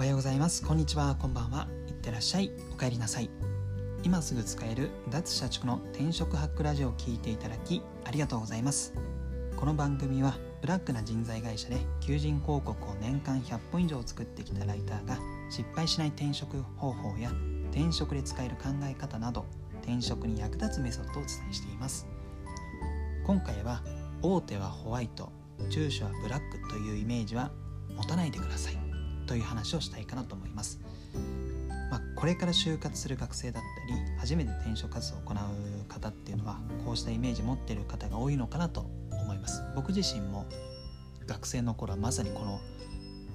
おはようございます。こんにちは。こんばんは。いってらっしゃい。お帰りなさい。今すぐ使える脱社畜の転職ハックラジオを聞いていただきありがとうございます。この番組はブラックな人材会社で求人広告を年間100本以上作ってきたライターが失敗しない転職方法や転職で使える考え方など転職に役立つメソッドをお伝えしています。今回は大手はホワイト中小はブラックというイメージは持たないでください。という話をしたいかなと思います、まあ、これから就活する学生だったり初めて転職活動を行う方っていうのはこうしたイメージ持ってる方が多いのかなと思います。僕自身も学生の頃はまさにこの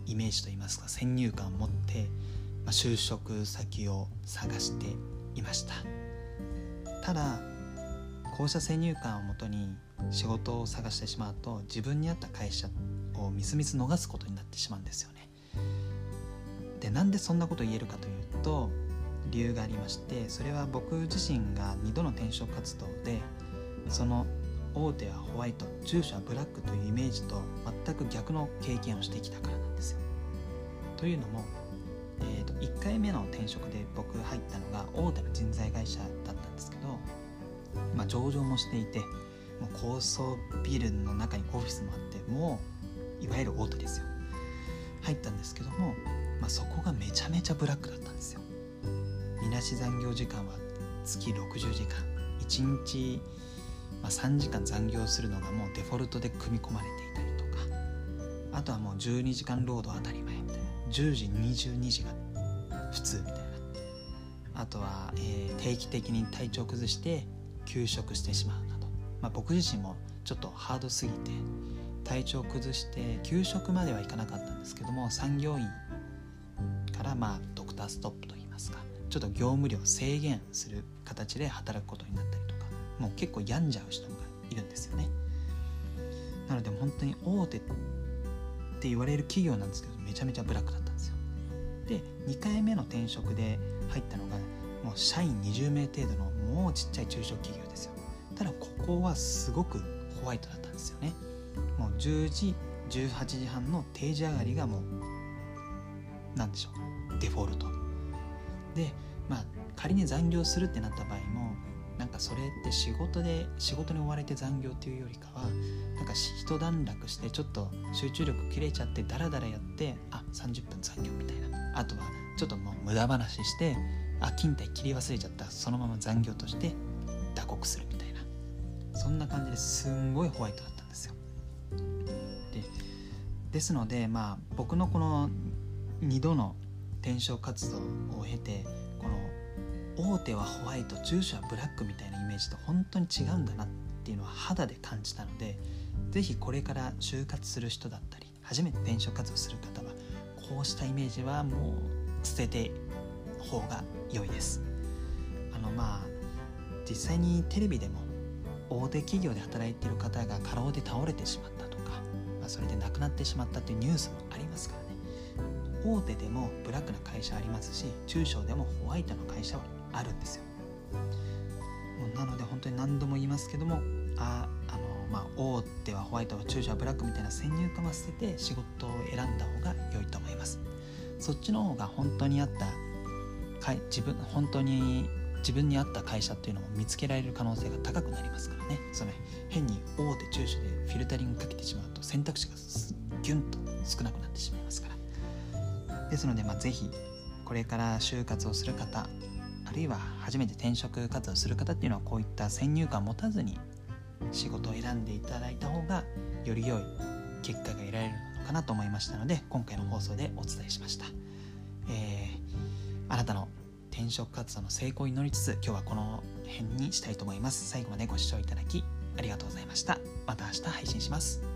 イメージといいますか先入観を持って、まあ、就職先を探していました。ただこうした先入観をもとに仕事を探してしまうと自分に合った会社をみすみす逃すことになってしまうんですよね。でなんでそんなこと言えるかというと理由がありましてそれは僕自身が2度の転職活動でその大手はホワイト中小はブラックというイメージと全く逆の経験をしてきたからなんですよ。というのも、えーと、1回目の転職で僕入ったのが大手の人材会社だったんですけど、まあ、上場もしていてもう高層ビルの中にオフィスもあってもういわゆる大手ですよ入ったんですけども、まあ、そこがめちゃめちゃブラックだったんですよ。みなし残業時間は月60時間。1日まあ、3時間残業するのがもうデフォルトで組み込まれていたりとか。あとはもう12時間労働当たり前みたいな。10時22時が普通みたいな。あとは、えー、定期的に体調崩して休職してしまうなど、まあ、僕自身もちょっとハードすぎて体調崩して休職まではいかなかったんですけども産業医からまあドクターストップといいますかちょっと業務量制限する形で働くことになったりとかもう結構病んじゃう人がいるんですよね。なので本当に大手って言われる企業なんですけどめちゃめちゃブラックだったんですよ。で2回目の転職で入ったのがもう社員20名程度のもうちっちゃい中小企業ですよ。ただここはすごくホワイトだったんですよね。もう10時18時半の定時上がりがもう何でしょう。デフォルト。でまあ仮に残業するってなった場合もなんかそれって仕事で仕事に追われて残業っていうよりかはなんか一段落してちょっと集中力切れちゃってダラダラやってあ30分残業みたいな。あとはちょっともう無駄話してあ勤怠切り忘れちゃった。そのまま残業として打刻するみたいな。そんな感じです。んごいホワイトだったんですよ。でですのでまあ僕のこの2度の転職活動を経てこの大手はホワイト中小はブラックみたいなイメージと本当に違うんだなっていうのは肌で感じたので是非これから就活する人だったり初めて転職活動する方はこうしたイメージはもう捨てて方が良いです。あのまあ実際にテレビでも大手企業で働いている方が過労で倒れてしまったとか、まあ、それで亡くなってしまったというニュースもありますから大手でもブラックな会社ありますし中小でもホワイトの会社はあるんですよ。なので本当に何度も言いますけどもああのまあ大手はホワイトは中小はブラックみたいな先入観は捨てて仕事を選んだ方が良いと思います。そっちの方が本当に合った自分本当に自分に合った会社っていうのを見つけられる可能性が高くなりますからね。その変に大手中小でフィルタリングかけてしまうと選択肢がギュンと少なくなってしまいますから。ですので、まあ、是非これから就活をする方あるいは初めて転職活動する方っていうのはこういった先入観を持たずに仕事を選んでいただいた方がより良い結果が得られるのかなと思いましたので今回の放送でお伝えしました、えー、あなたの転職活動の成功を祈りつつ今日はこの辺にしたいと思います。最後までご視聴いただきありがとうございました。また明日配信します。